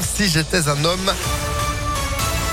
Si j'étais un homme.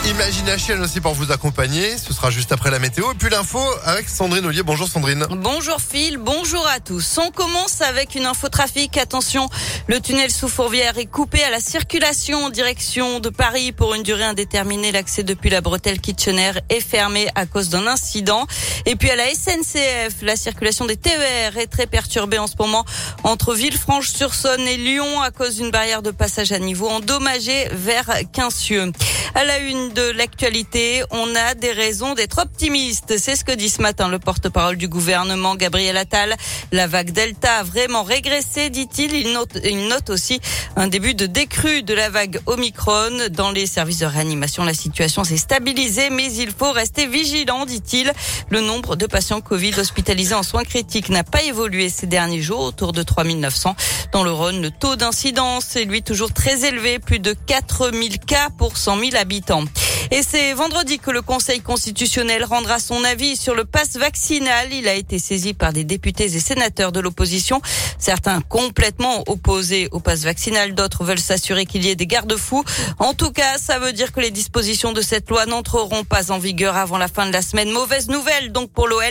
Imagination aussi pour vous accompagner. Ce sera juste après la météo. Et puis l'info avec Sandrine Ollier. Bonjour Sandrine. Bonjour Phil, bonjour à tous. On commence avec une info trafic. Attention, le tunnel sous Fourvière est coupé à la circulation en direction de Paris pour une durée indéterminée. L'accès depuis la bretelle Kitchener est fermé à cause d'un incident. Et puis à la SNCF, la circulation des TER est très perturbée en ce moment entre Villefranche-sur-Saône et Lyon à cause d'une barrière de passage à niveau endommagée vers Quincieux. À la une l'actualité, on a des raisons d'être optimiste. C'est ce que dit ce matin le porte-parole du gouvernement, Gabriel Attal. La vague Delta a vraiment régressé, dit-il. Il note, il note aussi un début de décrue de la vague Omicron. Dans les services de réanimation, la situation s'est stabilisée, mais il faut rester vigilant, dit-il. Le nombre de patients Covid hospitalisés en soins critiques n'a pas évolué ces derniers jours, autour de 3900. Dans le Rhône, le taux d'incidence est lui toujours très élevé, plus de 4000 cas pour 100 000 habitants. Et c'est vendredi que le Conseil constitutionnel rendra son avis sur le passe vaccinal. Il a été saisi par des députés et sénateurs de l'opposition. Certains complètement opposés au passe vaccinal, d'autres veulent s'assurer qu'il y ait des garde-fous. En tout cas, ça veut dire que les dispositions de cette loi n'entreront pas en vigueur avant la fin de la semaine. Mauvaise nouvelle donc pour l'OL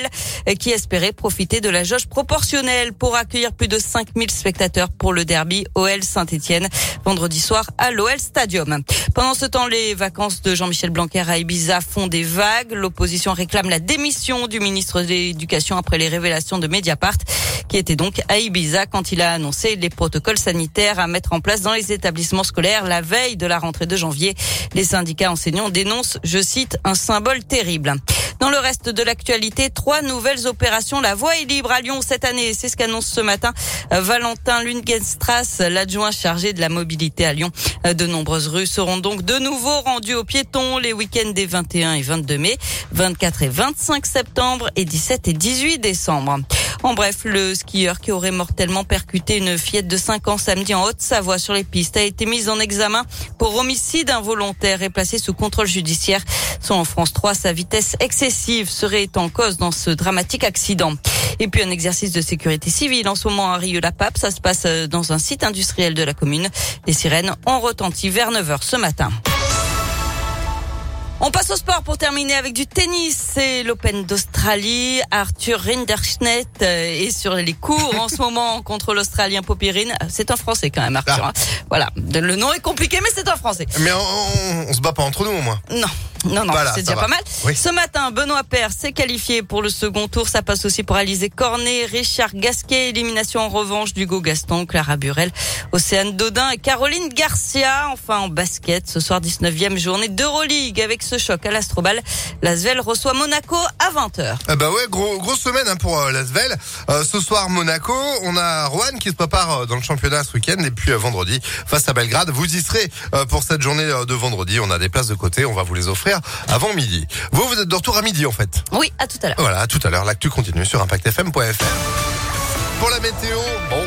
qui espérait profiter de la jauge proportionnelle pour accueillir plus de 5000 spectateurs pour le derby OL Saint-Etienne vendredi soir à l'OL Stadium. Pendant ce temps, les vacances de Jean-Michel Blanquer à Ibiza font des vagues. L'opposition réclame la démission du ministre de l'Éducation après les révélations de Mediapart qui était donc à Ibiza quand il a annoncé les protocoles sanitaires à mettre en place dans les établissements scolaires la veille de la rentrée de janvier. Les syndicats enseignants dénoncent, je cite, un symbole terrible. Dans le reste de l'actualité, trois nouvelles opérations. La voie est libre à Lyon cette année. C'est ce qu'annonce ce matin Valentin Lungenstrass, l'adjoint chargé de la mobilité à Lyon. De nombreuses rues seront donc de nouveau rendues aux piétons les week-ends des 21 et 22 mai, 24 et 25 septembre et 17 et 18 décembre. En bref, le skieur qui aurait mortellement percuté une fillette de 5 ans samedi en Haute-Savoie sur les pistes a été mis en examen pour homicide involontaire et placé sous contrôle judiciaire. Soit en France 3, sa vitesse excessive serait en cause dans ce dramatique accident. Et puis un exercice de sécurité civile en ce moment à Rieux-la-Pape. Ça se passe dans un site industriel de la commune. Les sirènes ont retenti vers 9h ce matin. On passe au sport pour terminer avec du tennis. C'est l'Open d'Australie. Arthur Rinderschnett est sur les cours en ce moment contre l'Australien Popirine. C'est un Français quand même, Arthur. Ah. hein. Voilà. Le nom est compliqué, mais c'est un Français. Mais on, on se bat pas entre nous au moins. Non. Non, non, Voilà, c'est déjà va. pas mal. Oui. Ce matin, Benoît Paire s'est qualifié pour le second tour. Ça passe aussi pour Alizé Cornet, Richard Gasquet, élimination en revanche d'Hugo Gaston, Clara Burel, Océane Dodin et Caroline Garcia. Enfin, en basket, ce soir, 19e journée d'Euroleague avec ce choc à l'Astrobal. L'Asvel reçoit Monaco à 20h. Ah bah ouais, gros, grosse semaine hein, pour euh, l'Asvel. Euh, ce soir, Monaco. On a Rouen qui se prépare euh, dans le championnat ce week-end. Et puis vendredi, face à Belgrade. Vous y serez pour cette journée de vendredi. On a des places de côté. On va vous les offrir avant midi. Vous, vous êtes de retour à midi en fait. Oui, à tout à l'heure. Voilà, à tout à l'heure. L'actu continue sur ImpactFM.fr. Pour la météo, bon,